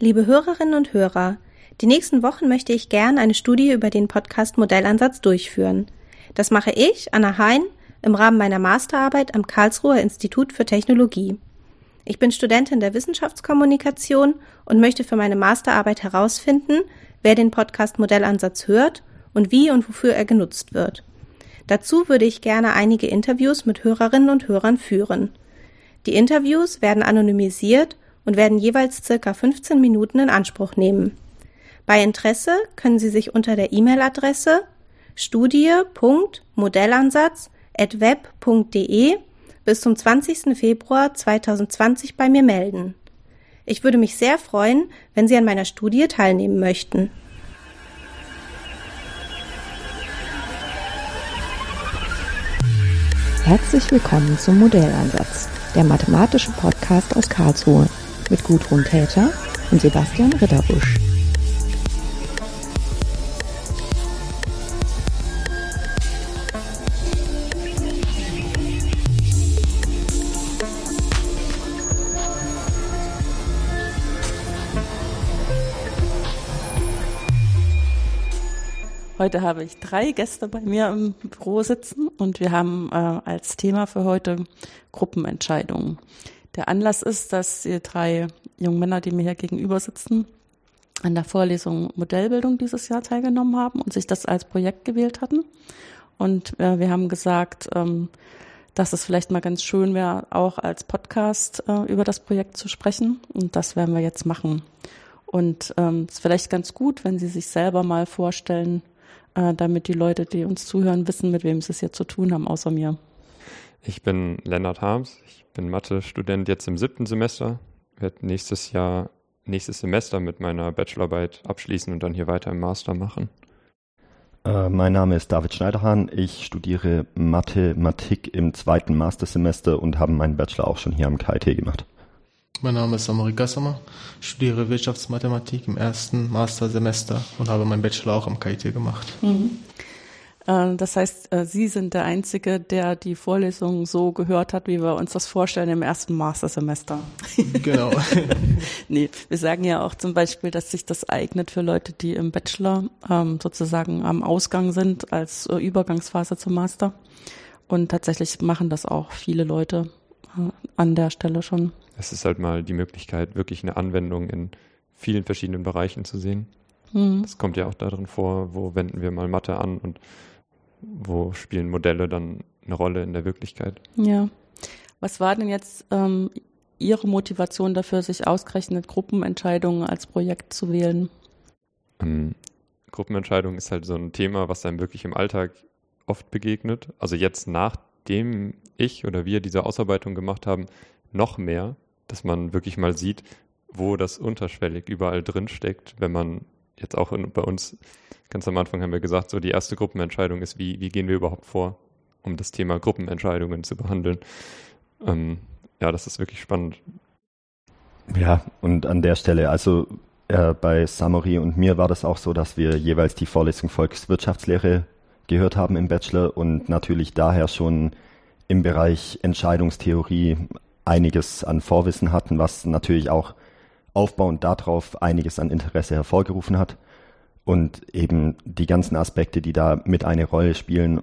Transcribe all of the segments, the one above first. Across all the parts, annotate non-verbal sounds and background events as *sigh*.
Liebe Hörerinnen und Hörer, die nächsten Wochen möchte ich gern eine Studie über den Podcast Modellansatz durchführen. Das mache ich, Anna Hein, im Rahmen meiner Masterarbeit am Karlsruher Institut für Technologie. Ich bin Studentin der Wissenschaftskommunikation und möchte für meine Masterarbeit herausfinden, wer den Podcast Modellansatz hört und wie und wofür er genutzt wird. Dazu würde ich gerne einige Interviews mit Hörerinnen und Hörern führen. Die Interviews werden anonymisiert und werden jeweils circa 15 Minuten in Anspruch nehmen. Bei Interesse können Sie sich unter der E-Mail-Adresse studie.modellansatz.web.de bis zum 20. Februar 2020 bei mir melden. Ich würde mich sehr freuen, wenn Sie an meiner Studie teilnehmen möchten. Herzlich willkommen zum Modellansatz, der mathematische Podcast aus Karlsruhe mit Gudrun Täter und Sebastian Ritterbusch. Heute habe ich drei Gäste bei mir im Büro sitzen und wir haben äh, als Thema für heute Gruppenentscheidungen. Der Anlass ist, dass die drei jungen Männer, die mir hier gegenüber sitzen, an der Vorlesung Modellbildung dieses Jahr teilgenommen haben und sich das als Projekt gewählt hatten. Und äh, wir haben gesagt, ähm, dass es vielleicht mal ganz schön wäre, auch als Podcast äh, über das Projekt zu sprechen. Und das werden wir jetzt machen. Und ähm, es ist vielleicht ganz gut, wenn Sie sich selber mal vorstellen, äh, damit die Leute, die uns zuhören, wissen, mit wem sie es hier zu tun haben, außer mir. Ich bin Lennart Harms, ich bin Mathe-Student jetzt im siebten Semester, werde nächstes Jahr, nächstes Semester mit meiner Bachelorarbeit abschließen und dann hier weiter im Master machen. Äh, mein Name ist David Schneiderhahn. Ich studiere Mathematik im zweiten Mastersemester und habe meinen Bachelor auch schon hier am KIT gemacht. Mein Name ist Amori Gassama, studiere Wirtschaftsmathematik im ersten Mastersemester und habe meinen Bachelor auch am KIT gemacht. Mhm. Äh, das heißt, äh, Sie sind der Einzige, der die Vorlesung so gehört hat, wie wir uns das vorstellen im ersten Mastersemester. *laughs* Genau. *laughs* nee, wir sagen ja auch zum Beispiel, dass sich das eignet für Leute, die im Bachelor ähm, sozusagen am Ausgang sind als äh, Übergangsphase zum Master. Und tatsächlich machen das auch viele Leute an der Stelle schon es ist halt mal die Möglichkeit, wirklich eine Anwendung in vielen verschiedenen Bereichen zu sehen. Mhm. Das kommt ja auch darin vor, wo wenden wir mal Mathe an und wo spielen Modelle dann eine Rolle in der Wirklichkeit. Ja. Was war denn jetzt ähm, Ihre Motivation dafür, sich ausgerechnet Gruppenentscheidungen als Projekt zu wählen? Ähm, Gruppenentscheidung ist halt so ein Thema, was einem wirklich im Alltag oft begegnet. Also jetzt nachdem ich oder wir diese Ausarbeitung gemacht haben, noch mehr, dass man wirklich mal sieht, wo das unterschwellig überall drin steckt, wenn man jetzt auch in, bei uns, ganz am Anfang haben wir gesagt, so die erste Gruppenentscheidung ist, wie, wie gehen wir überhaupt vor, um das Thema Gruppenentscheidungen zu behandeln. Ähm, ja, das ist wirklich spannend. Ja, und an der Stelle, also äh, bei Samori und mir war das auch so, dass wir jeweils die Vorlesung Volkswirtschaftslehre gehört haben im Bachelor und natürlich daher schon im Bereich Entscheidungstheorie einiges an Vorwissen hatten, was natürlich auch aufbauend darauf einiges an Interesse hervorgerufen hat. Und eben die ganzen Aspekte, die da mit eine Rolle spielen,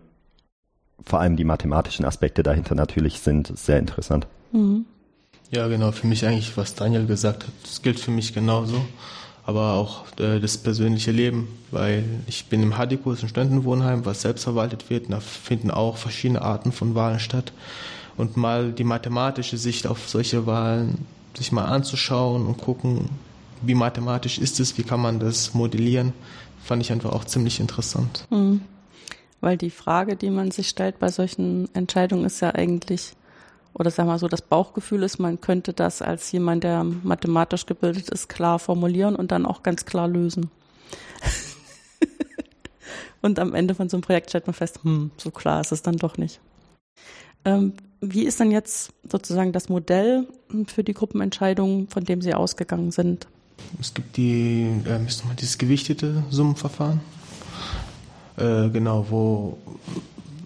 vor allem die mathematischen Aspekte dahinter natürlich sind sehr interessant. Mhm. Ja, genau, für mich eigentlich, was Daniel gesagt hat, das gilt für mich genauso. Aber auch äh, das persönliche Leben, weil ich bin im Hadikus, ein Studentenwohnheim, was selbst verwaltet wird. Und da finden auch verschiedene Arten von Wahlen statt und mal die mathematische Sicht auf solche Wahlen sich mal anzuschauen und gucken, wie mathematisch ist es, wie kann man das modellieren, fand ich einfach auch ziemlich interessant. Mhm. Weil die Frage, die man sich stellt bei solchen Entscheidungen, ist ja eigentlich, oder sagen wir so, das Bauchgefühl ist, man könnte das als jemand, der mathematisch gebildet ist, klar formulieren und dann auch ganz klar lösen. *laughs* und am Ende von so einem Projekt stellt man fest, hm, so klar ist es dann doch nicht. Ähm, wie ist denn jetzt sozusagen das Modell für die Gruppenentscheidungen, von dem Sie ausgegangen sind? Es gibt die, äh, mal dieses gewichtete Summenverfahren, äh, genau, wo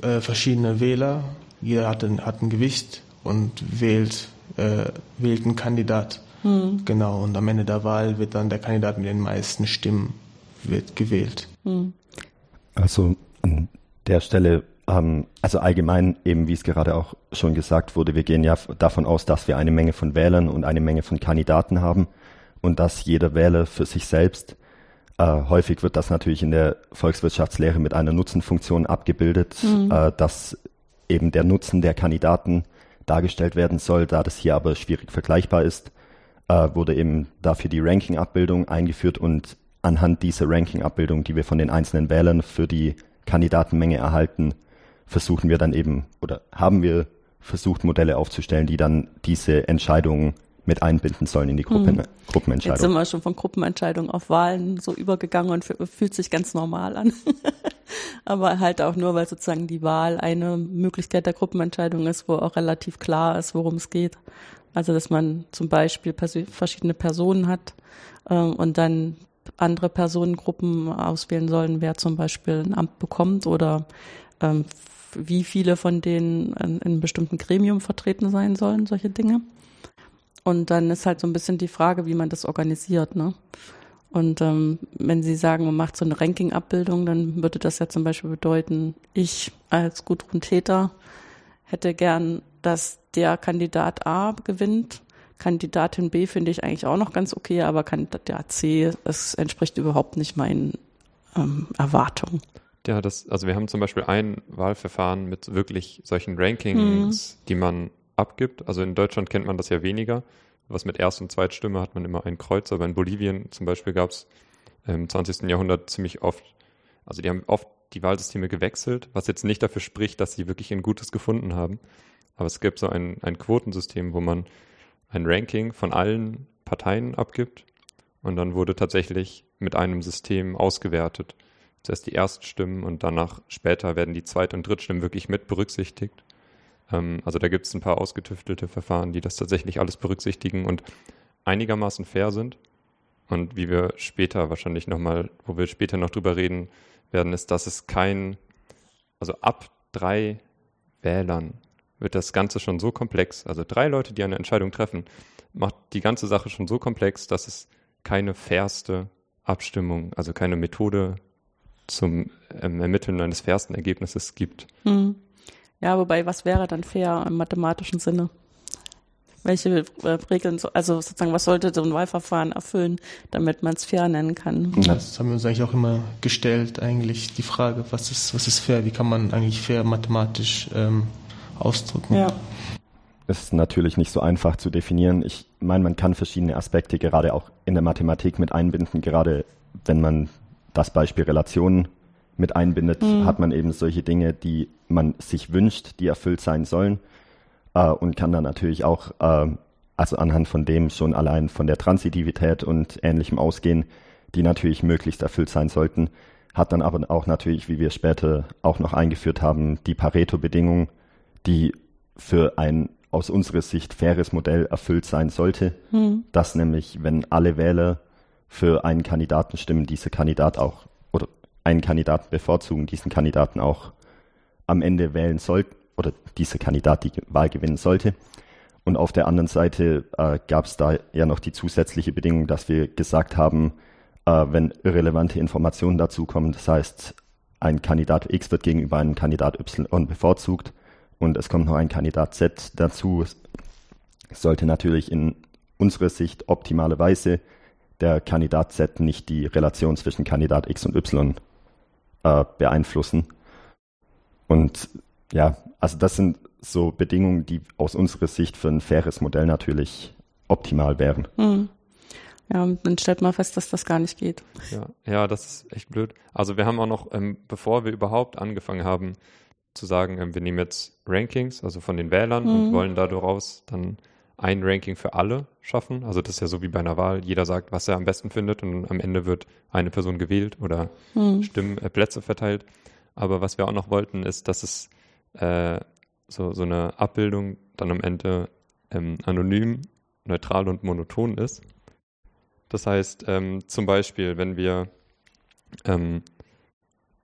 äh, verschiedene Wähler, jeder hat ein, hat ein Gewicht und wählt, äh, wählt einen Kandidat Hm. Genau, und am Ende der Wahl wird dann der Kandidat mit den meisten Stimmen wird gewählt. Hm. Also an der Stelle, also allgemein eben, wie es gerade auch schon gesagt wurde, wir gehen ja davon aus, dass wir eine Menge von Wählern und eine Menge von Kandidaten haben und dass jeder Wähler für sich selbst äh, häufig wird das natürlich in der Volkswirtschaftslehre mit einer Nutzenfunktion abgebildet, mhm. äh, dass eben der Nutzen der Kandidaten dargestellt werden soll. Da das hier aber schwierig vergleichbar ist, äh, wurde eben dafür die Ranking-Abbildung eingeführt und anhand dieser Ranking-Abbildung, die wir von den einzelnen Wählern für die Kandidatenmenge erhalten, versuchen wir dann eben oder haben wir versucht, Modelle aufzustellen, die dann diese Entscheidungen mit einbinden sollen in die Gruppen, hm. Gruppenentscheidung. Jetzt sind wir schon von Gruppenentscheidungen auf Wahlen so übergegangen und fühlt sich ganz normal an. *laughs* Aber halt auch nur, weil sozusagen die Wahl eine Möglichkeit der Gruppenentscheidung ist, wo auch relativ klar ist, worum es geht. Also dass man zum Beispiel verschiedene Personen hat ähm, und dann andere Personengruppen auswählen sollen, wer zum Beispiel ein Amt bekommt oder ähm, wie viele von denen in, in einem bestimmten Gremium vertreten sein sollen, solche Dinge. Und dann ist halt so ein bisschen die Frage, wie man das organisiert, ne? Und ähm, wenn Sie sagen, man macht so eine Ranking-Abbildung, dann würde das ja zum Beispiel bedeuten, ich als Gudrun Täter hätte gern, dass der Kandidat A gewinnt. Kandidatin B finde ich eigentlich auch noch ganz okay, aber Kandidat C, es entspricht überhaupt nicht meinen ähm, Erwartungen. Ja, das, also wir haben zum Beispiel ein Wahlverfahren mit wirklich solchen Rankings, hm. die man abgibt. Also in Deutschland kennt man das ja weniger. Was mit Erst- und Zweitstimme hat man immer ein Kreuz, aber in Bolivien zum Beispiel gab es im 20. Jahrhundert ziemlich oft, also die haben oft die Wahlsysteme gewechselt, was jetzt nicht dafür spricht, dass sie wirklich ein gutes gefunden haben. Aber es gibt so ein, ein Quotensystem, wo man ein Ranking von allen Parteien abgibt und dann wurde tatsächlich mit einem System ausgewertet. Zuerst die Erststimmen und danach später werden die Zweit- und Drittstimmen wirklich mit berücksichtigt. Ähm, also da gibt es ein paar ausgetüftelte Verfahren, die das tatsächlich alles berücksichtigen und einigermaßen fair sind. Und wie wir später wahrscheinlich nochmal, wo wir später noch drüber reden werden, ist, dass es kein, also ab drei Wählern wird das Ganze schon so komplex. Also drei Leute, die eine Entscheidung treffen, macht die ganze Sache schon so komplex, dass es keine fairste Abstimmung, also keine Methode zum ähm, Ermitteln eines fairsten Ergebnisses gibt. Hm. Ja, wobei, was wäre dann fair im mathematischen Sinne? Welche äh, Regeln, also sozusagen, was sollte so ein Wahlverfahren erfüllen, damit man es fair nennen kann? Das haben wir uns eigentlich auch immer gestellt, eigentlich die Frage, was ist, was ist fair? Wie kann man eigentlich fair mathematisch ähm, ausdrücken? Ja. Das ist natürlich nicht so einfach zu definieren. Ich meine, man kann verschiedene Aspekte gerade auch in der Mathematik mit einbinden, gerade wenn man das Beispiel Relationen mit einbindet, mhm. hat man eben solche Dinge, die man sich wünscht, die erfüllt sein sollen äh, und kann dann natürlich auch, äh, also anhand von dem schon allein von der Transitivität und ähnlichem ausgehen, die natürlich möglichst erfüllt sein sollten, hat dann aber auch natürlich, wie wir später auch noch eingeführt haben, die Pareto-Bedingung, die für ein aus unserer Sicht faires Modell erfüllt sein sollte, mhm. dass nämlich, wenn alle Wähler für einen Kandidaten stimmen, dieser Kandidat auch einen Kandidaten bevorzugen, diesen Kandidaten auch am Ende wählen sollten oder dieser Kandidat die Wahl gewinnen sollte. Und auf der anderen Seite äh, gab es da ja noch die zusätzliche Bedingung, dass wir gesagt haben, äh, wenn irrelevante Informationen dazukommen, das heißt, ein Kandidat X wird gegenüber einem Kandidat Y bevorzugt und es kommt noch ein Kandidat Z dazu, sollte natürlich in unserer Sicht optimalerweise der Kandidat Z nicht die Relation zwischen Kandidat X und Y äh, beeinflussen. Und ja, also das sind so Bedingungen, die aus unserer Sicht für ein faires Modell natürlich optimal wären. Hm. Ja, dann stellt man fest, dass das gar nicht geht. Ja, ja, das ist echt blöd. Also wir haben auch noch, ähm, bevor wir überhaupt angefangen haben zu sagen, ähm, wir nehmen jetzt Rankings, also von den Wählern mhm. und wollen daraus dann ein Ranking für alle schaffen. Also das ist ja so wie bei einer Wahl. Jeder sagt, was er am besten findet und am Ende wird eine Person gewählt oder hm. Stimmen, äh, Plätze verteilt. Aber was wir auch noch wollten, ist, dass es äh, so, so eine Abbildung dann am Ende ähm, anonym, neutral und monoton ist. Das heißt, ähm, zum Beispiel, wenn wir ähm,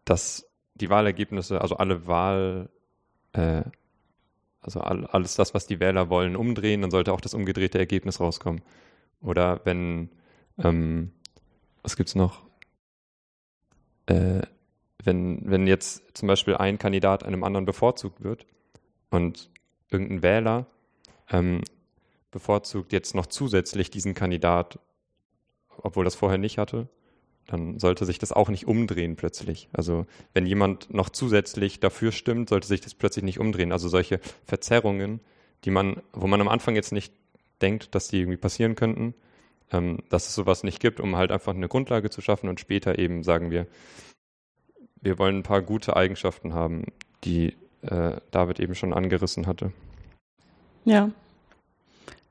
das, die Wahlergebnisse, also alle Wahl, äh, also alles das, was die Wähler wollen, umdrehen, dann sollte auch das umgedrehte Ergebnis rauskommen. Oder wenn, ähm, was gibt's noch? Äh, wenn, wenn jetzt zum Beispiel ein Kandidat einem anderen bevorzugt wird und irgendein Wähler ähm, bevorzugt jetzt noch zusätzlich diesen Kandidat, obwohl das vorher nicht hatte, dann sollte sich das auch nicht umdrehen plötzlich. Also wenn jemand noch zusätzlich dafür stimmt, sollte sich das plötzlich nicht umdrehen. Also solche Verzerrungen, die man, wo man am Anfang jetzt nicht denkt, dass die irgendwie passieren könnten, ähm, dass es sowas nicht gibt, um halt einfach eine Grundlage zu schaffen und später eben sagen wir, wir wollen ein paar gute Eigenschaften haben, die äh, David eben schon angerissen hatte. Ja.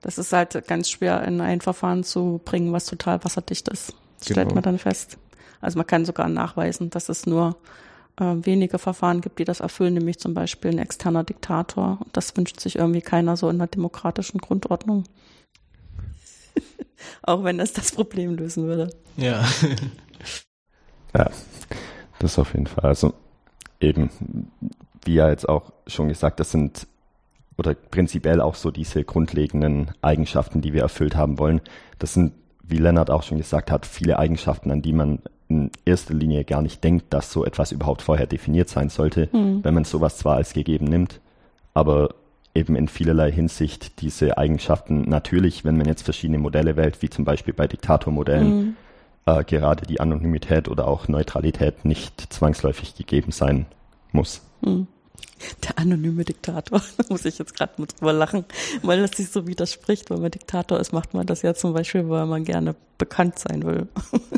Das ist halt ganz schwer in ein Verfahren zu bringen, was total wasserdicht ist. Das genau. stellt man dann fest. Also man kann sogar nachweisen, dass es nur äh, wenige Verfahren gibt, die das erfüllen, nämlich zum Beispiel ein externer Diktator. Und das wünscht sich irgendwie keiner so in einer demokratischen Grundordnung. *laughs* Auch wenn es das Problem lösen würde. Ja. *laughs* ja, das auf jeden Fall. Also eben, wie ja jetzt auch schon gesagt, das sind oder prinzipiell auch so diese grundlegenden Eigenschaften, die wir erfüllt haben wollen. Das sind, wie Lennart auch schon gesagt hat, viele Eigenschaften, an die man in erster Linie gar nicht denkt, dass so etwas überhaupt vorher definiert sein sollte, mhm. wenn man sowas zwar als gegeben nimmt, aber eben in vielerlei Hinsicht diese Eigenschaften natürlich, wenn man jetzt verschiedene Modelle wählt, wie zum Beispiel bei Diktatormodellen, mhm. äh, gerade die Anonymität oder auch Neutralität nicht zwangsläufig gegeben sein muss. Mhm. Der anonyme Diktator, *laughs* da muss ich jetzt gerade mit drüber lachen, weil das sich so widerspricht. Wenn man Diktator ist, macht man das ja zum Beispiel, weil man gerne bekannt sein will. *laughs*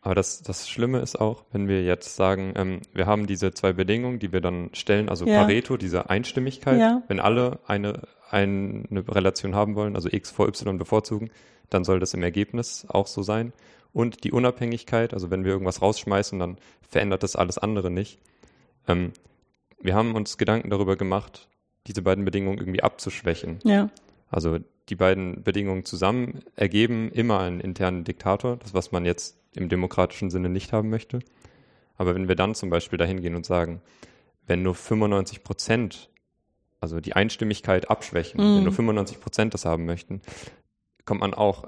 Aber das, das Schlimme ist auch, wenn wir jetzt sagen, ähm, wir haben diese zwei Bedingungen, die wir dann stellen, also ja. Pareto, diese Einstimmigkeit, ja. wenn alle eine, eine Relation haben wollen, also x vor y bevorzugen, dann soll das im Ergebnis auch so sein. Und die Unabhängigkeit, also wenn wir irgendwas rausschmeißen, dann verändert das alles andere nicht. Ähm, wir haben uns Gedanken darüber gemacht, diese beiden Bedingungen irgendwie abzuschwächen. Ja. Also die beiden Bedingungen zusammen ergeben immer einen internen Diktator, das was man jetzt im demokratischen Sinne nicht haben möchte. Aber wenn wir dann zum Beispiel dahin gehen und sagen, wenn nur 95 Prozent, also die Einstimmigkeit abschwächen, mm. wenn nur 95 Prozent das haben möchten, kommt man auch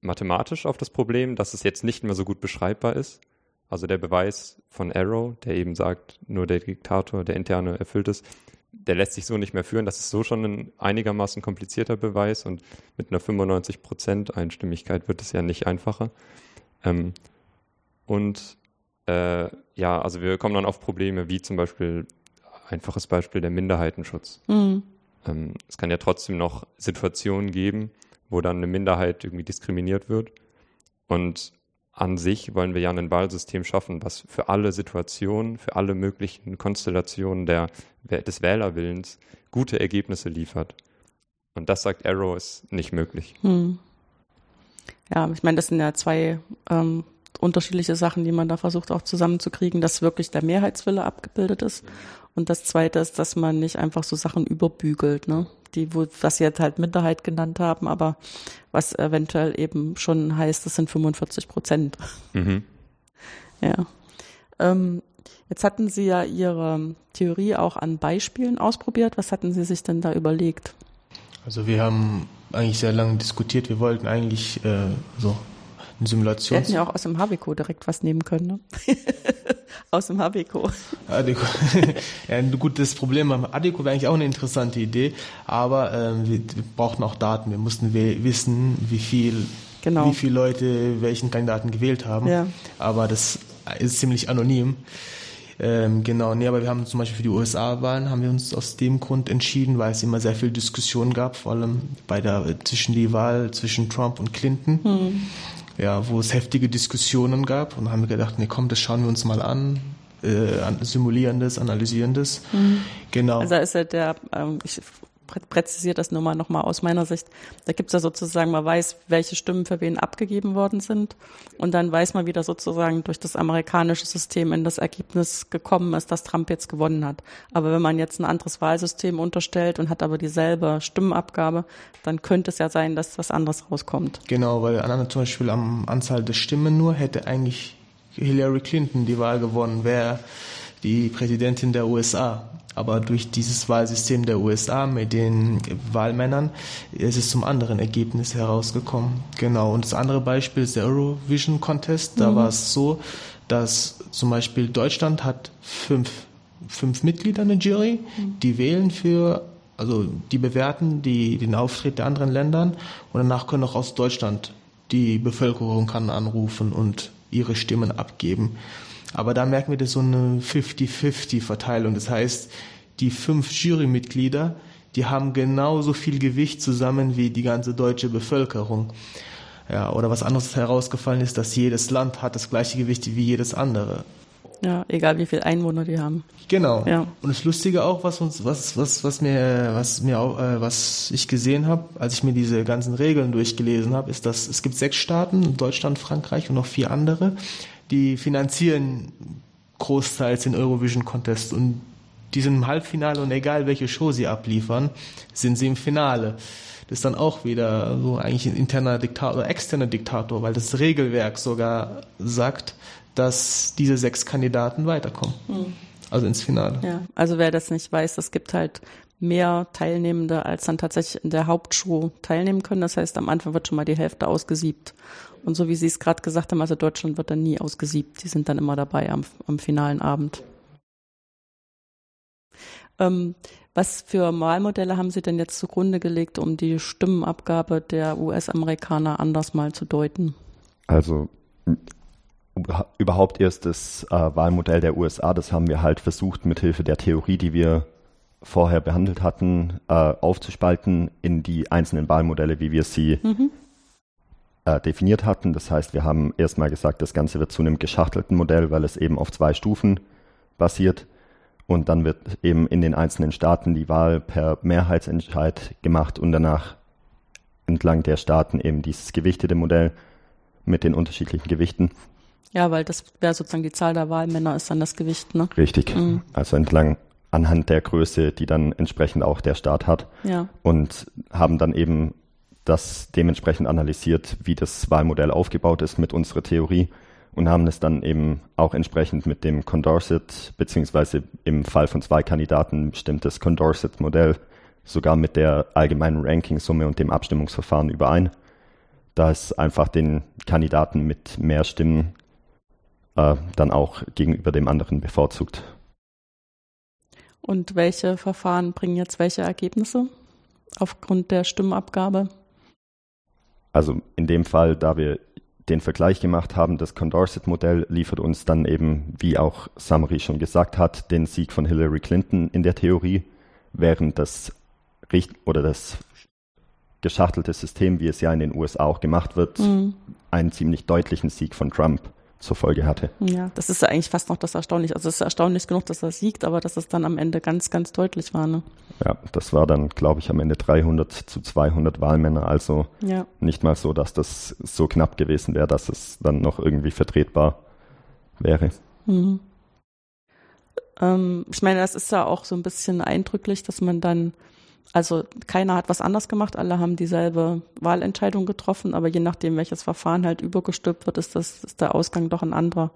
mathematisch auf das Problem, dass es jetzt nicht mehr so gut beschreibbar ist. Also der Beweis von Arrow, der eben sagt, nur der Diktator, der interne erfüllt ist, der lässt sich so nicht mehr führen. Das ist so schon ein einigermaßen komplizierter Beweis und mit einer 95% Einstimmigkeit wird es ja nicht einfacher. Ähm, und äh, ja, also wir kommen dann auf Probleme wie zum Beispiel einfaches Beispiel der Minderheitenschutz. Mhm. Ähm, es kann ja trotzdem noch Situationen geben, wo dann eine Minderheit irgendwie diskriminiert wird. Und an sich wollen wir ja ein Wahlsystem schaffen, was für alle Situationen, für alle möglichen Konstellationen der, des Wählerwillens gute Ergebnisse liefert. Und das sagt Arrow ist nicht möglich. Hm. Ja, ich meine, das sind ja zwei ähm, unterschiedliche Sachen, die man da versucht auch zusammenzukriegen, dass wirklich der Mehrheitswille abgebildet ist. Und das Zweite ist, dass man nicht einfach so Sachen überbügelt, ne? die, wo, was sie jetzt halt Minderheit genannt haben, aber was eventuell eben schon heißt, das sind 45 Prozent. Mhm. *laughs* Ja. Ähm, jetzt hatten Sie ja Ihre Theorie auch an Beispielen ausprobiert. Was hatten Sie sich denn da überlegt? Also wir haben eigentlich sehr lange diskutiert. Wir wollten eigentlich äh, so eine Simulation. Wir hätten ja auch aus dem Habiko direkt was nehmen können, ne? *laughs* aus dem Habiko. Adeko. *laughs* ja, gut, das Problem am Adeko wäre eigentlich auch eine interessante Idee, aber ähm, wir, wir brauchten auch Daten. Wir mussten wissen, wie viel, genau. wie viele Leute welchen Kandidaten gewählt haben. Ja. Aber das ist ziemlich anonym. Ähm, genau, nee, aber wir haben zum Beispiel für die USA-Wahlen haben wir uns aus dem Grund entschieden, weil es immer sehr viel Diskussion gab, vor allem bei der zwischen die Wahl zwischen Trump und Clinton. Hm ja, wo es heftige Diskussionen gab und haben wir gedacht, nee, komm, das schauen wir uns mal an, äh, simulieren das, analysieren das. Mhm. Genau. Also ist ja der, ähm, ich präzisiere das nur mal nochmal aus meiner Sicht. Da gibt es ja sozusagen, man weiß, welche Stimmen für wen abgegeben worden sind. Und dann weiß man wieder sozusagen durch das amerikanische System in das Ergebnis gekommen ist, dass Trump jetzt gewonnen hat. Aber wenn man jetzt ein anderes Wahlsystem unterstellt und hat aber dieselbe Stimmenabgabe, dann könnte es ja sein, dass was anderes rauskommt. Genau, weil an, zum Beispiel am Anzahl der Stimmen nur hätte eigentlich Hillary Clinton die Wahl gewonnen, wäre die Präsidentin der USA. Aber durch dieses Wahlsystem der USA mit den Wahlmännern ist es zum anderen Ergebnis herausgekommen. Genau. Und das andere Beispiel ist der Eurovision Contest. Da mhm. war es so, dass zum Beispiel Deutschland hat fünf, fünf Mitglieder in der Jury, mhm. die wählen für also die bewerten die, den Auftritt der anderen Ländern und danach können auch aus Deutschland die Bevölkerung kann anrufen und ihre Stimmen abgeben. Aber da merken wir, das so eine 50-50-Verteilung. Das heißt, die fünf Jurymitglieder, die haben genauso viel Gewicht zusammen wie die ganze deutsche Bevölkerung. Ja, oder was anderes herausgefallen ist, dass jedes Land hat das gleiche Gewicht wie jedes andere. Ja, egal wie viele Einwohner die haben. Genau. Ja. Und das Lustige auch, was uns, was, was, was mir, was mir auch, äh, was ich gesehen habe, als ich mir diese ganzen Regeln durchgelesen habe, ist, dass es gibt sechs Staaten, Deutschland, Frankreich und noch vier andere, die finanzieren großteils den Eurovision Contest und die sind im Halbfinale und egal welche Show sie abliefern, sind sie im Finale. Das ist dann auch wieder so eigentlich ein interner Diktator oder externer Diktator, weil das Regelwerk sogar sagt, dass diese sechs Kandidaten weiterkommen. Mhm. Also ins Finale. Ja, also wer das nicht weiß, es gibt halt mehr Teilnehmende, als dann tatsächlich in der Hauptshow teilnehmen können. Das heißt, am Anfang wird schon mal die Hälfte ausgesiebt. Und so wie Sie es gerade gesagt haben, also Deutschland wird dann nie ausgesiebt. Die sind dann immer dabei am, am finalen Abend. Ähm, was für Wahlmodelle haben Sie denn jetzt zugrunde gelegt, um die Stimmenabgabe der US-Amerikaner anders mal zu deuten? Also überhaupt erst das äh, Wahlmodell der USA, das haben wir halt versucht, mithilfe der Theorie, die wir vorher behandelt hatten, äh, aufzuspalten in die einzelnen Wahlmodelle, wie wir sie mhm. äh, definiert hatten. Das heißt, wir haben erstmal gesagt, das Ganze wird zu einem geschachtelten Modell, weil es eben auf zwei Stufen basiert. Und dann wird eben in den einzelnen Staaten die Wahl per Mehrheitsentscheid gemacht und danach entlang der Staaten eben dieses gewichtete Modell mit den unterschiedlichen Gewichten. Ja, weil das wäre sozusagen die Zahl der Wahlmänner ist dann das Gewicht, ne? Richtig. Mhm. Also entlang anhand der Größe, die dann entsprechend auch der Staat hat. Ja. Und haben dann eben das dementsprechend analysiert, wie das Wahlmodell aufgebaut ist mit unserer Theorie und haben es dann eben auch entsprechend mit dem Condorcet, beziehungsweise im Fall von zwei Kandidaten bestimmtes Condorcet-Modell sogar mit der allgemeinen Rankingsumme und dem Abstimmungsverfahren überein, da es einfach den Kandidaten mit mehr Stimmen äh, dann auch gegenüber dem anderen bevorzugt. Und welche Verfahren bringen jetzt welche Ergebnisse aufgrund der Stimmabgabe? Also in dem Fall, da wir den Vergleich gemacht haben, das Condorcet-Modell liefert uns dann eben, wie auch Summary schon gesagt hat, den Sieg von Hillary Clinton in der Theorie, während das Richt oder das geschachtelte System, wie es ja in den USA auch gemacht wird, mhm. einen ziemlich deutlichen Sieg von Trump zur Folge hatte. Ja, das ist ja eigentlich fast noch das Erstaunliche. Also es ist erstaunlich genug, dass er siegt, aber dass es dann am Ende ganz, ganz deutlich war. Ne? Ja, das war dann, glaube ich, am Ende 300 zu 200 Wahlmänner. Also ja. nicht mal so, dass das so knapp gewesen wäre, dass es dann noch irgendwie vertretbar wäre. Mhm. Ähm, ich meine, das ist ja auch so ein bisschen eindrücklich, dass man dann also keiner hat was anders gemacht, alle haben dieselbe Wahlentscheidung getroffen, aber je nachdem, welches Verfahren halt übergestülpt wird, ist, das, ist der Ausgang doch ein anderer.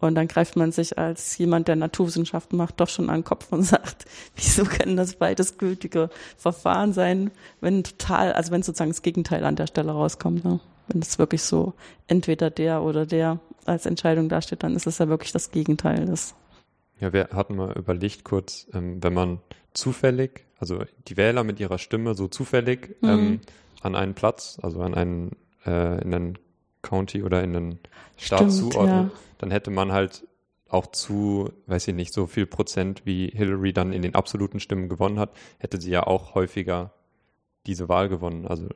Und dann greift man sich als jemand, der Naturwissenschaften macht, doch schon an den Kopf und *laughs* sagt, wieso können das beides gültige Verfahren sein, wenn total, also wenn sozusagen das Gegenteil an der Stelle rauskommt. Ne? Wenn es wirklich so entweder der oder der als Entscheidung dasteht, dann ist es ja wirklich das Gegenteil. Das ja, wir hatten mal überlegt kurz, ähm, wenn man zufällig, also die Wähler mit ihrer Stimme so zufällig mhm. ähm, an einen Platz, also an einen, äh, in einen County oder in einen Staat Stimmt, zuordnet, ja. dann hätte man halt auch zu, weiß ich nicht, so viel Prozent wie Hillary dann in den absoluten Stimmen gewonnen hat, hätte sie ja auch häufiger diese Wahl gewonnen. Also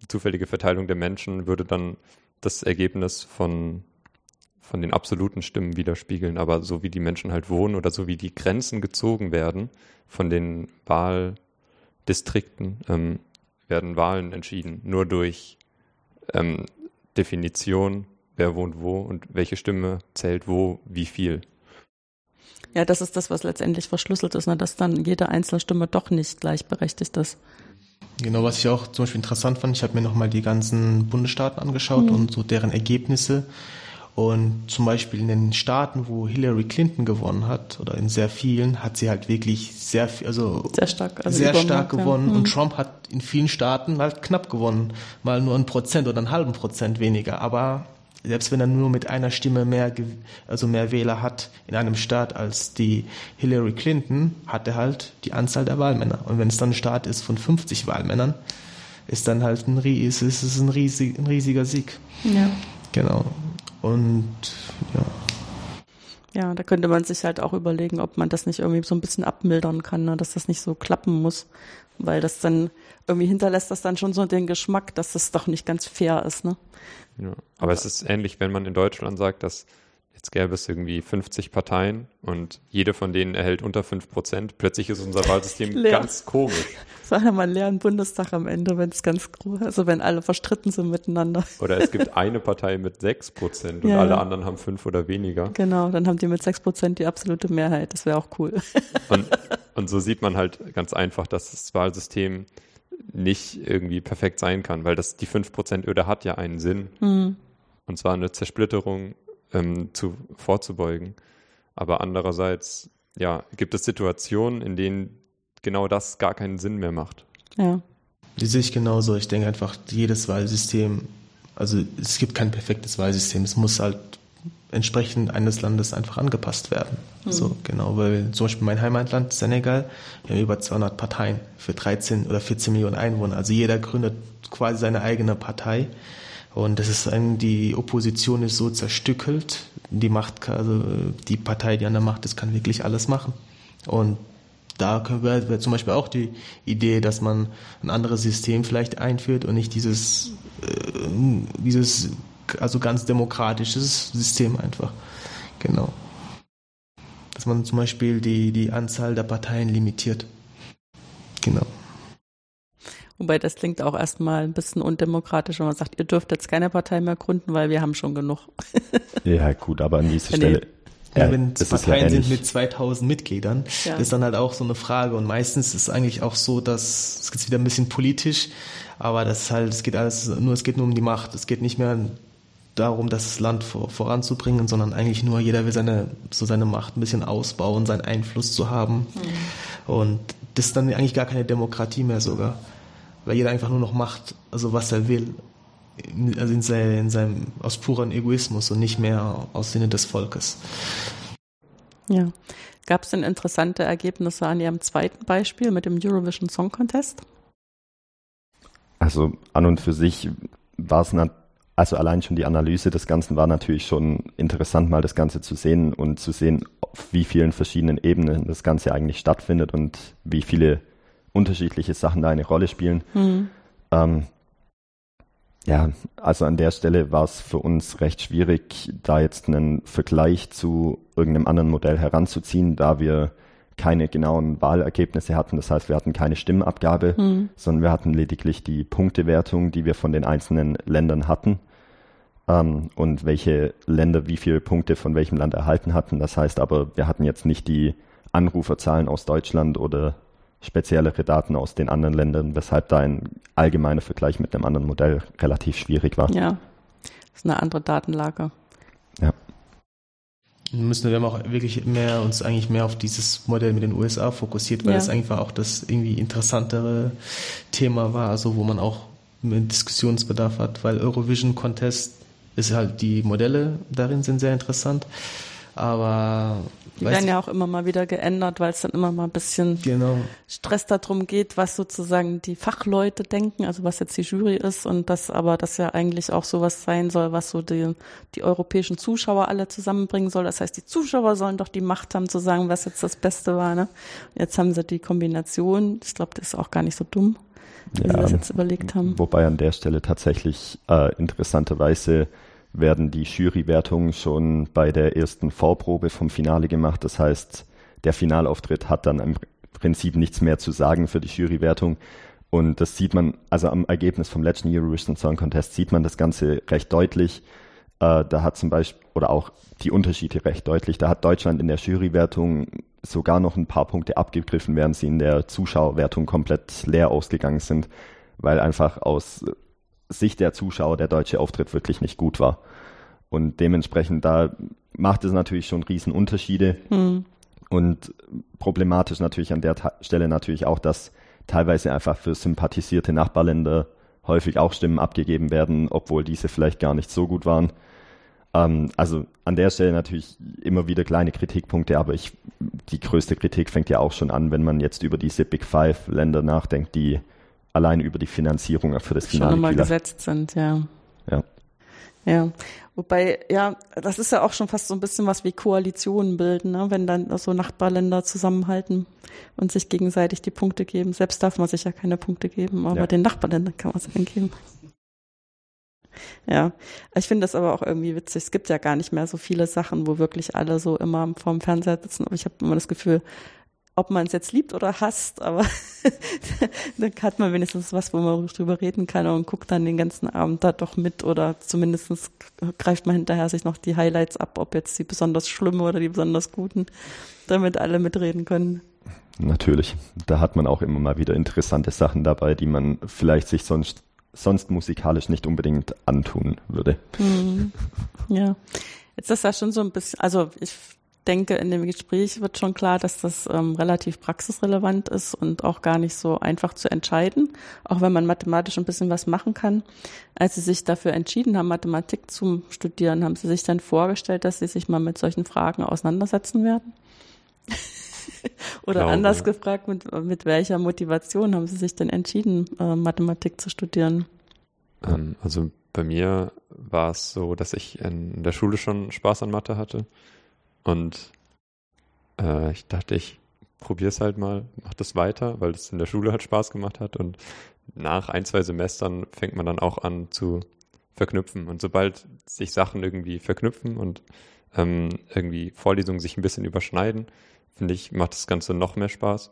die zufällige Verteilung der Menschen würde dann das Ergebnis von von den absoluten Stimmen widerspiegeln, aber so wie die Menschen halt wohnen oder so wie die Grenzen gezogen werden von den Wahldistrikten, ähm, werden Wahlen entschieden. Nur durch ähm, Definition, wer wohnt wo und welche Stimme zählt wo, wie viel. Ja, das ist das, was letztendlich verschlüsselt ist, ne? dass dann jede einzelne Stimme doch nicht gleichberechtigt ist. Genau, was ich auch zum Beispiel interessant fand, ich habe mir nochmal die ganzen Bundesstaaten angeschaut mhm. und so deren Ergebnisse. Und zum Beispiel in den Staaten, wo Hillary Clinton gewonnen hat, oder in sehr vielen, hat sie halt wirklich sehr viel, also sehr stark, also sehr stark gewonnen. Ja. Und Trump hat in vielen Staaten halt knapp gewonnen, mal nur ein Prozent oder einen halben Prozent weniger. Aber selbst wenn er nur mit einer Stimme mehr, also mehr Wähler hat in einem Staat als die Hillary Clinton, hat er halt die Anzahl der Wahlmänner. Und wenn es dann ein Staat ist von 50 Wahlmännern, ist dann halt ein, ist, ist es ein, riesig, ein riesiger Sieg. Ja. Genau. Und ja. Ja, da könnte man sich halt auch überlegen, ob man das nicht irgendwie so ein bisschen abmildern kann, ne? dass das nicht so klappen muss. Weil das dann irgendwie hinterlässt das dann schon so den Geschmack, dass das doch nicht ganz fair ist, ne? Ja, aber es ist ähnlich, wenn man in Deutschland sagt, dass jetzt gäbe es irgendwie 50 Parteien und jede von denen erhält unter 5 Prozent. Plötzlich ist unser Wahlsystem ganz komisch. Das war mal leeren Bundestag am Ende, wenn es ganz groß, also wenn alle verstritten sind miteinander. Oder es gibt eine Partei mit 6 Prozent und ja, alle anderen haben 5 oder weniger. Genau, dann haben die mit 6 Prozent die absolute Mehrheit. Das wäre auch cool. *laughs* Und, und so sieht man halt ganz einfach, dass das Wahlsystem nicht irgendwie perfekt sein kann, weil das die 5%-Öde hat ja einen Sinn. Mhm. Und zwar eine Zersplitterung ähm, zu, vorzubeugen. Aber andererseits, ja, gibt es Situationen, in denen genau das gar keinen Sinn mehr macht. Ja. Die sehe ich genauso. Ich denke einfach, jedes Wahlsystem, also es gibt kein perfektes Wahlsystem. Es muss halt entsprechend eines Landes einfach angepasst werden. Mhm. So, genau, weil zum Beispiel mein Heimatland, Senegal, wir haben über 200 Parteien für 13 oder 14 Millionen Einwohner. Also jeder gründet quasi seine eigene Partei. Und das ist ein, die Opposition ist so zerstückelt, die Macht, also die Partei, die an der Macht ist, kann wirklich alles machen. Und da wäre zum Beispiel auch die Idee, dass man ein anderes System vielleicht einführt und nicht dieses, äh, dieses also ganz demokratisches System einfach. Genau. Dass man zum Beispiel die, die Anzahl der Parteien limitiert. Genau. Wobei das klingt auch erstmal ein bisschen undemokratisch, wenn man sagt, ihr dürft jetzt keine Partei mehr gründen, weil wir haben schon genug. *laughs* ja, gut, aber an dieser Stelle. Ja, wenn es Parteien ja sind mit 2000 Mitgliedern, ja. ist dann halt auch so eine Frage. Und meistens ist es eigentlich auch so, dass es geht wieder ein bisschen politisch, aber das halt, es geht alles nur, es geht nur um die Macht. Es geht nicht mehr darum, das Land vor, voranzubringen, sondern eigentlich nur jeder will seine, so seine Macht ein bisschen ausbauen, seinen Einfluss zu haben. Mhm. Und das ist dann eigentlich gar keine Demokratie mehr sogar weil jeder einfach nur noch macht, also was er will, also in, sein, in seinem, aus purem Egoismus und nicht mehr aus Sinne des Volkes. Ja. Gab es denn interessante Ergebnisse an Ihrem zweiten Beispiel mit dem Eurovision Song Contest? Also an und für sich war es, also allein schon die Analyse des Ganzen war natürlich schon interessant, mal das Ganze zu sehen und zu sehen, auf wie vielen verschiedenen Ebenen das Ganze eigentlich stattfindet und wie viele unterschiedliche Sachen da eine Rolle spielen. Mhm. Ähm, ja, also an der Stelle war es für uns recht schwierig, da jetzt einen Vergleich zu irgendeinem anderen Modell heranzuziehen, da wir keine genauen Wahlergebnisse hatten. Das heißt, wir hatten keine Stimmenabgabe, mhm. sondern wir hatten lediglich die Punktewertung, die wir von den einzelnen Ländern hatten ähm, und welche Länder wie viele Punkte von welchem Land erhalten hatten. Das heißt aber, wir hatten jetzt nicht die Anruferzahlen aus Deutschland oder speziellere Daten aus den anderen Ländern, weshalb da ein allgemeiner Vergleich mit einem anderen Modell relativ schwierig war. Ja, das ist eine andere Datenlage. Ja. Müssen wir haben auch wirklich mehr uns eigentlich mehr auf dieses Modell mit den USA fokussiert, weil ja. das einfach auch das irgendwie interessantere Thema war, also wo man auch Diskussionsbedarf hat, weil Eurovision Contest ist halt die Modelle darin sind sehr interessant, aber die werden ja auch immer mal wieder geändert, weil es dann immer mal ein bisschen genau. Stress darum geht, was sozusagen die Fachleute denken, also was jetzt die Jury ist und das aber das ja eigentlich auch sowas sein soll, was so die, die europäischen Zuschauer alle zusammenbringen soll. Das heißt, die Zuschauer sollen doch die Macht haben zu sagen, was jetzt das Beste war. Ne? Jetzt haben sie die Kombination. Ich glaube, das ist auch gar nicht so dumm, wie ja, sie das jetzt überlegt haben. Wobei an der Stelle tatsächlich äh, interessanterweise werden die Jurywertungen schon bei der ersten Vorprobe vom Finale gemacht. Das heißt, der Finalauftritt hat dann im Prinzip nichts mehr zu sagen für die Jurywertung. Und das sieht man, also am Ergebnis vom letzten Eurovision Song Contest sieht man das Ganze recht deutlich. Äh, da hat zum Beispiel, oder auch die Unterschiede recht deutlich. Da hat Deutschland in der Jurywertung sogar noch ein paar Punkte abgegriffen, während sie in der Zuschauerwertung komplett leer ausgegangen sind, weil einfach aus Sicht der Zuschauer der deutsche Auftritt wirklich nicht gut war. Und dementsprechend, da macht es natürlich schon Riesenunterschiede. Mhm. Und problematisch natürlich an der Stelle natürlich auch, dass teilweise einfach für sympathisierte Nachbarländer häufig auch Stimmen abgegeben werden, obwohl diese vielleicht gar nicht so gut waren. Ähm, also an der Stelle natürlich immer wieder kleine Kritikpunkte, aber ich, die größte Kritik fängt ja auch schon an, wenn man jetzt über diese Big Five Länder nachdenkt, die allein über die Finanzierung für das Finale schon immer gesetzt sind, ja. Ja. Ja, wobei, ja, das ist ja auch schon fast so ein bisschen was wie Koalitionen bilden, ne? wenn dann so Nachbarländer zusammenhalten und sich gegenseitig die Punkte geben. Selbst darf man sich ja keine Punkte geben, aber ja. den Nachbarländern kann man es geben. Ja, ich finde das aber auch irgendwie witzig. Es gibt ja gar nicht mehr so viele Sachen, wo wirklich alle so immer vorm Fernseher sitzen. Aber ich habe immer das Gefühl, ob man es jetzt liebt oder hasst, aber *laughs* dann hat man wenigstens was, wo man drüber reden kann und guckt dann den ganzen Abend da doch mit oder zumindest greift man hinterher sich noch die Highlights ab, ob jetzt die besonders schlimmen oder die besonders guten, damit alle mitreden können. Natürlich. Da hat man auch immer mal wieder interessante Sachen dabei, die man vielleicht sich sonst, sonst musikalisch nicht unbedingt antun würde. Mhm. Ja. Jetzt ist das schon so ein bisschen, also ich denke, in dem Gespräch wird schon klar, dass das ähm, relativ praxisrelevant ist und auch gar nicht so einfach zu entscheiden, auch wenn man mathematisch ein bisschen was machen kann. Als Sie sich dafür entschieden haben, Mathematik zu studieren, haben Sie sich dann vorgestellt, dass Sie sich mal mit solchen Fragen auseinandersetzen werden? *laughs* Oder Glaube. anders gefragt, mit, mit welcher Motivation haben Sie sich denn entschieden, äh, Mathematik zu studieren? Ähm, also bei mir war es so, dass ich in der Schule schon Spaß an Mathe hatte und äh, ich dachte, ich probiere es halt mal, mach das weiter, weil es in der Schule halt Spaß gemacht hat. Und nach ein, zwei Semestern fängt man dann auch an zu verknüpfen. Und sobald sich Sachen irgendwie verknüpfen und ähm, irgendwie Vorlesungen sich ein bisschen überschneiden, finde ich, macht das Ganze noch mehr Spaß.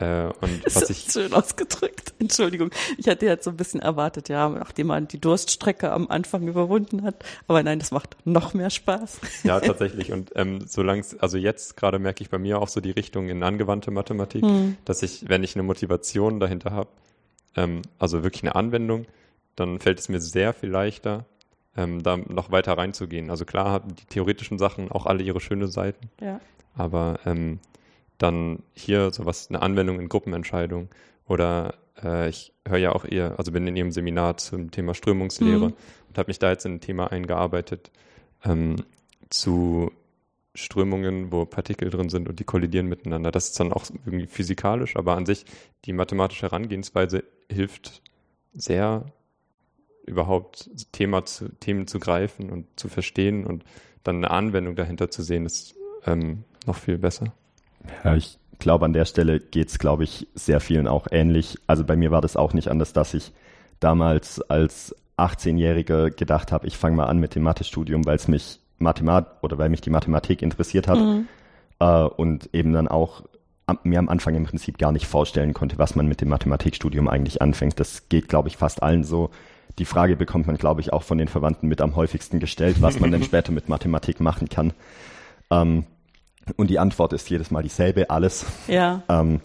Äh, und das was ich schön ausgedrückt. *laughs* Entschuldigung. Ich hatte jetzt so ein bisschen erwartet, ja, nachdem man die Durststrecke am Anfang überwunden hat. Aber nein, das macht noch mehr Spaß. Ja, *laughs* tatsächlich. Und ähm, solange also jetzt gerade merke ich bei mir auch so die Richtung in angewandte Mathematik, hm. dass ich, wenn ich eine Motivation dahinter habe, ähm, also wirklich eine Anwendung, dann fällt es mir sehr viel leichter, ähm, da noch weiter reinzugehen. Also klar haben die theoretischen Sachen auch alle ihre schönen Seiten. Ja. Aber ähm, dann hier sowas, eine Anwendung in Gruppenentscheidung oder äh, ich höre ja auch ihr, also bin in ihrem Seminar zum Thema Strömungslehre mhm. und habe mich da jetzt in ein Thema eingearbeitet ähm, zu Strömungen, wo Partikel drin sind und die kollidieren miteinander. Das ist dann auch irgendwie physikalisch, aber an sich die mathematische Herangehensweise hilft sehr, überhaupt Thema zu, Themen zu greifen und zu verstehen und dann eine Anwendung dahinter zu sehen, ist ähm, noch viel besser. Ja, ich glaube, an der Stelle geht es, glaube ich, sehr vielen auch ähnlich. Also bei mir war das auch nicht anders, dass ich damals als 18-Jähriger gedacht habe, ich fange mal an mit dem Mathestudium, weil es mich Mathemat oder weil mich die Mathematik interessiert hat mhm. äh, und eben dann auch am, mir am Anfang im Prinzip gar nicht vorstellen konnte, was man mit dem Mathematikstudium eigentlich anfängt. Das geht, glaube ich, fast allen so. Die Frage bekommt man, glaube ich, auch von den Verwandten mit am häufigsten gestellt, was man denn *laughs* später mit Mathematik machen kann. Ähm, und die Antwort ist jedes Mal dieselbe, alles. Ja. Ähm,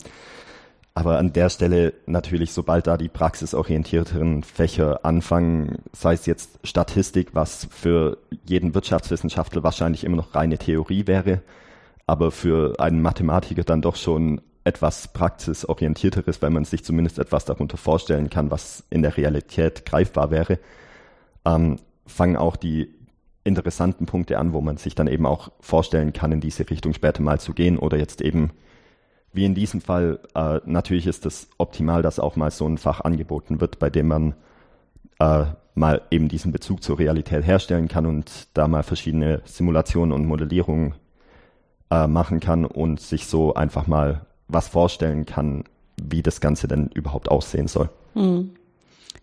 aber an der Stelle natürlich, sobald da die praxisorientierteren Fächer anfangen, sei es jetzt Statistik, was für jeden Wirtschaftswissenschaftler wahrscheinlich immer noch reine Theorie wäre, aber für einen Mathematiker dann doch schon etwas praxisorientierteres, weil man sich zumindest etwas darunter vorstellen kann, was in der Realität greifbar wäre, ähm, fangen auch die interessanten Punkte an, wo man sich dann eben auch vorstellen kann, in diese Richtung später mal zu gehen oder jetzt eben wie in diesem Fall, äh, natürlich ist es optimal, dass auch mal so ein Fach angeboten wird, bei dem man äh, mal eben diesen Bezug zur Realität herstellen kann und da mal verschiedene Simulationen und Modellierungen äh, machen kann und sich so einfach mal was vorstellen kann, wie das Ganze denn überhaupt aussehen soll. Hm.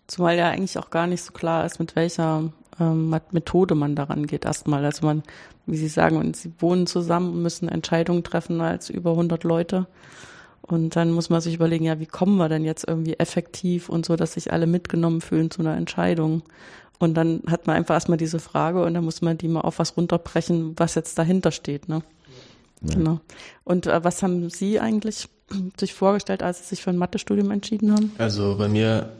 Zumal ja eigentlich auch gar nicht so klar ist, mit welcher ähm, Methode man daran geht erstmal. Also man, wie Sie sagen, sie wohnen zusammen und müssen Entscheidungen treffen als über 100 Leute. Und dann muss man sich überlegen, ja, wie kommen wir denn jetzt irgendwie effektiv und so, dass sich alle mitgenommen fühlen zu einer Entscheidung. Und dann hat man einfach erstmal diese Frage und dann muss man die mal auf was runterbrechen, was jetzt dahinter steht. Ne? Ja. Genau. Und äh, was haben Sie eigentlich sich vorgestellt, als Sie sich für ein Mathestudium entschieden haben? Also bei mir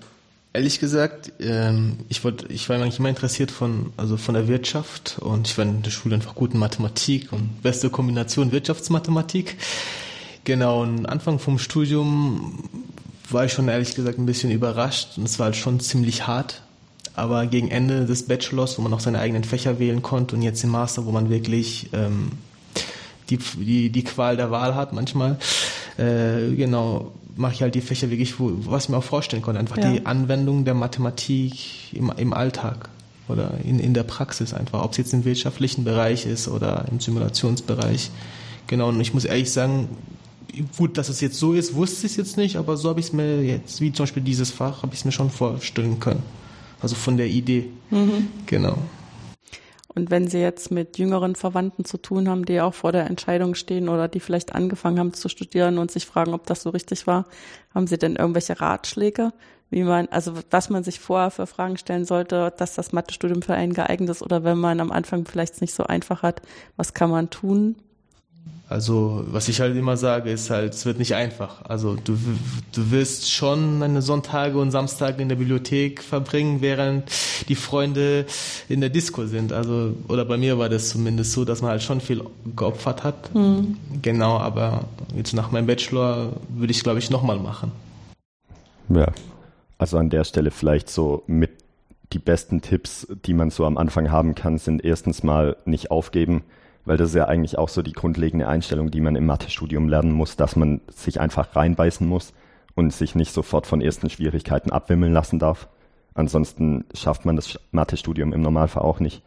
Ehrlich gesagt, ähm, ich, wollte, ich war eigentlich immer interessiert von, also von der Wirtschaft und ich war in der Schule einfach gut in Mathematik und beste Kombination Wirtschaftsmathematik. Genau, und Anfang vom Studium war ich schon ehrlich gesagt ein bisschen überrascht und es war halt schon ziemlich hart. Aber gegen Ende des Bachelors, wo man auch seine eigenen Fächer wählen konnte und jetzt im Master, wo man wirklich ähm, die, die, die Qual der Wahl hat manchmal, äh, genau, mache ich halt die Fächer wirklich, wo, was ich mir auch vorstellen konnte, einfach ja. die Anwendung der Mathematik im, im Alltag oder in, in der Praxis einfach, ob es jetzt im wirtschaftlichen Bereich ist oder im Simulationsbereich. Genau, und ich muss ehrlich sagen, gut, dass es jetzt so ist, wusste ich es jetzt nicht, aber so habe ich es mir jetzt, wie zum Beispiel dieses Fach, habe ich es mir schon vorstellen können. Also von der Idee. Mhm. Genau. Und wenn Sie jetzt mit jüngeren Verwandten zu tun haben, die auch vor der Entscheidung stehen oder die vielleicht angefangen haben zu studieren und sich fragen, ob das so richtig war, haben Sie denn irgendwelche Ratschläge, wie man, also was man sich vorher für Fragen stellen sollte, dass das Mathestudium für einen geeignet ist oder wenn man am Anfang vielleicht nicht so einfach hat, was kann man tun? Also, was ich halt immer sage, ist halt, es wird nicht einfach. Also, du, du wirst schon deine Sonntage und Samstage in der Bibliothek verbringen, während die Freunde in der Disco sind. Also, oder bei mir war das zumindest so, dass man halt schon viel geopfert hat. Mhm. Genau, aber jetzt nach meinem Bachelor würde ich, glaube ich, nochmal machen. Ja, also an der Stelle vielleicht so mit die besten Tipps, die man so am Anfang haben kann, sind erstens mal nicht aufgeben weil das ist ja eigentlich auch so die grundlegende Einstellung, die man im Mathestudium lernen muss, dass man sich einfach reinbeißen muss und sich nicht sofort von ersten Schwierigkeiten abwimmeln lassen darf. Ansonsten schafft man das Mathestudium im Normalfall auch nicht.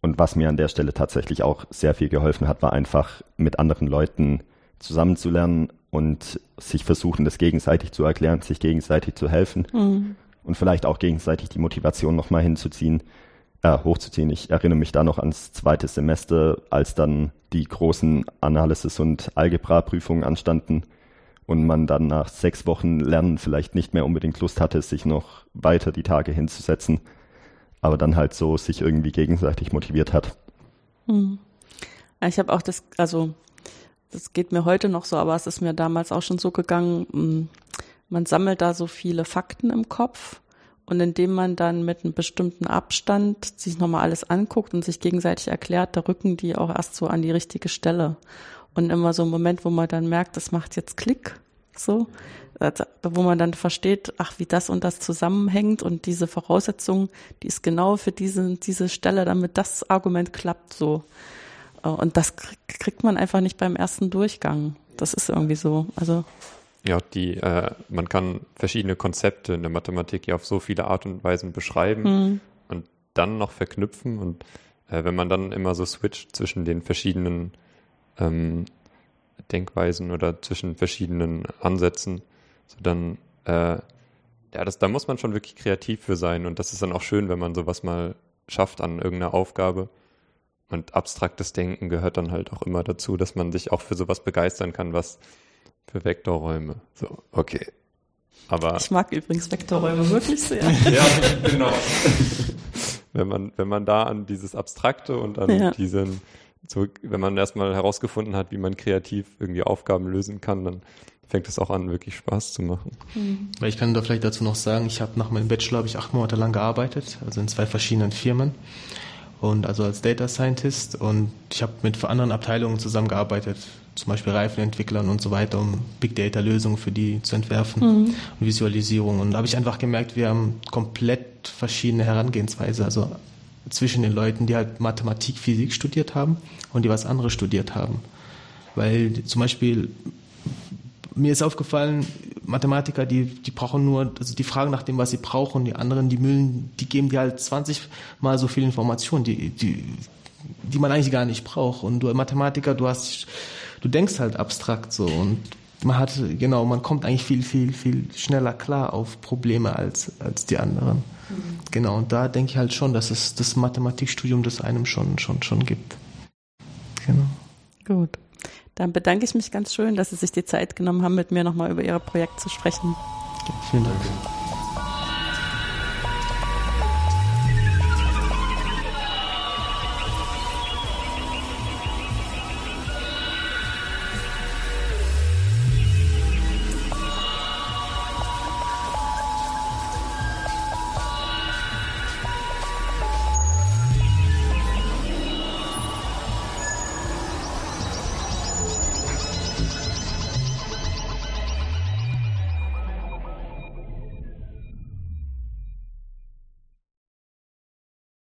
Und was mir an der Stelle tatsächlich auch sehr viel geholfen hat, war einfach mit anderen Leuten zusammenzulernen und sich versuchen, das gegenseitig zu erklären, sich gegenseitig zu helfen mhm. und vielleicht auch gegenseitig die Motivation nochmal hinzuziehen, äh, hochzuziehen. Ich erinnere mich da noch ans zweite Semester, als dann die großen Analysis- und Algebra-Prüfungen anstanden und man dann nach sechs Wochen Lernen vielleicht nicht mehr unbedingt Lust hatte, sich noch weiter die Tage hinzusetzen, aber dann halt so sich irgendwie gegenseitig motiviert hat. Hm. Ich habe auch das, also das geht mir heute noch so, aber es ist mir damals auch schon so gegangen, hm, man sammelt da so viele Fakten im Kopf und indem man dann mit einem bestimmten Abstand sich nochmal alles anguckt und sich gegenseitig erklärt, da rücken die auch erst so an die richtige Stelle. Und immer so ein Moment, wo man dann merkt, das macht jetzt Klick, so, also, wo man dann versteht, ach, wie das und das zusammenhängt und diese Voraussetzung, die ist genau für diese, diese Stelle, damit das Argument klappt, so. Und das kriegt man einfach nicht beim ersten Durchgang. Das ist irgendwie so. Also ja, die, äh, man kann verschiedene Konzepte in der Mathematik ja auf so viele Art und Weisen beschreiben mhm. und dann noch verknüpfen. Und äh, wenn man dann immer so switcht zwischen den verschiedenen ähm, Denkweisen oder zwischen verschiedenen Ansätzen, so dann, äh, ja, das, da muss man schon wirklich kreativ für sein. Und das ist dann auch schön, wenn man sowas mal schafft an irgendeiner Aufgabe. Und abstraktes Denken gehört dann halt auch immer dazu, dass man sich auch für sowas begeistern kann, was für Vektorräume. So, okay. Aber ich mag übrigens Vektorräume wirklich sehr. *laughs* ja, genau. *laughs* wenn man, wenn man da an dieses Abstrakte und an ja. diesen, so, wenn man erstmal herausgefunden hat, wie man kreativ irgendwie Aufgaben lösen kann, dann fängt es auch an, wirklich Spaß zu machen. Mhm. Ich kann da vielleicht dazu noch sagen, ich habe nach meinem Bachelor habe ich acht Monate lang gearbeitet, also in zwei verschiedenen Firmen und also als Data Scientist und ich habe mit anderen Abteilungen zusammengearbeitet, zum Beispiel Reifenentwicklern und so weiter, um Big Data Lösungen für die zu entwerfen mhm. und Visualisierung. Und da habe ich einfach gemerkt, wir haben komplett verschiedene Herangehensweise, also zwischen den Leuten, die halt Mathematik, Physik studiert haben und die was anderes studiert haben. Weil zum Beispiel mir ist aufgefallen, Mathematiker, die, die brauchen nur, also die fragen nach dem, was sie brauchen, die anderen, die Mühlen, die geben dir halt 20 mal so viel Informationen, die, die, die man eigentlich gar nicht braucht. Und du Mathematiker, du hast, du denkst halt abstrakt so und man hat, genau, man kommt eigentlich viel, viel, viel schneller klar auf Probleme als, als die anderen. Mhm. Genau, und da denke ich halt schon, dass es das Mathematikstudium das einem schon, schon, schon gibt. Genau. Gut. Dann bedanke ich mich ganz schön, dass Sie sich die Zeit genommen haben, mit mir nochmal über Ihr Projekt zu sprechen. Vielen Dank.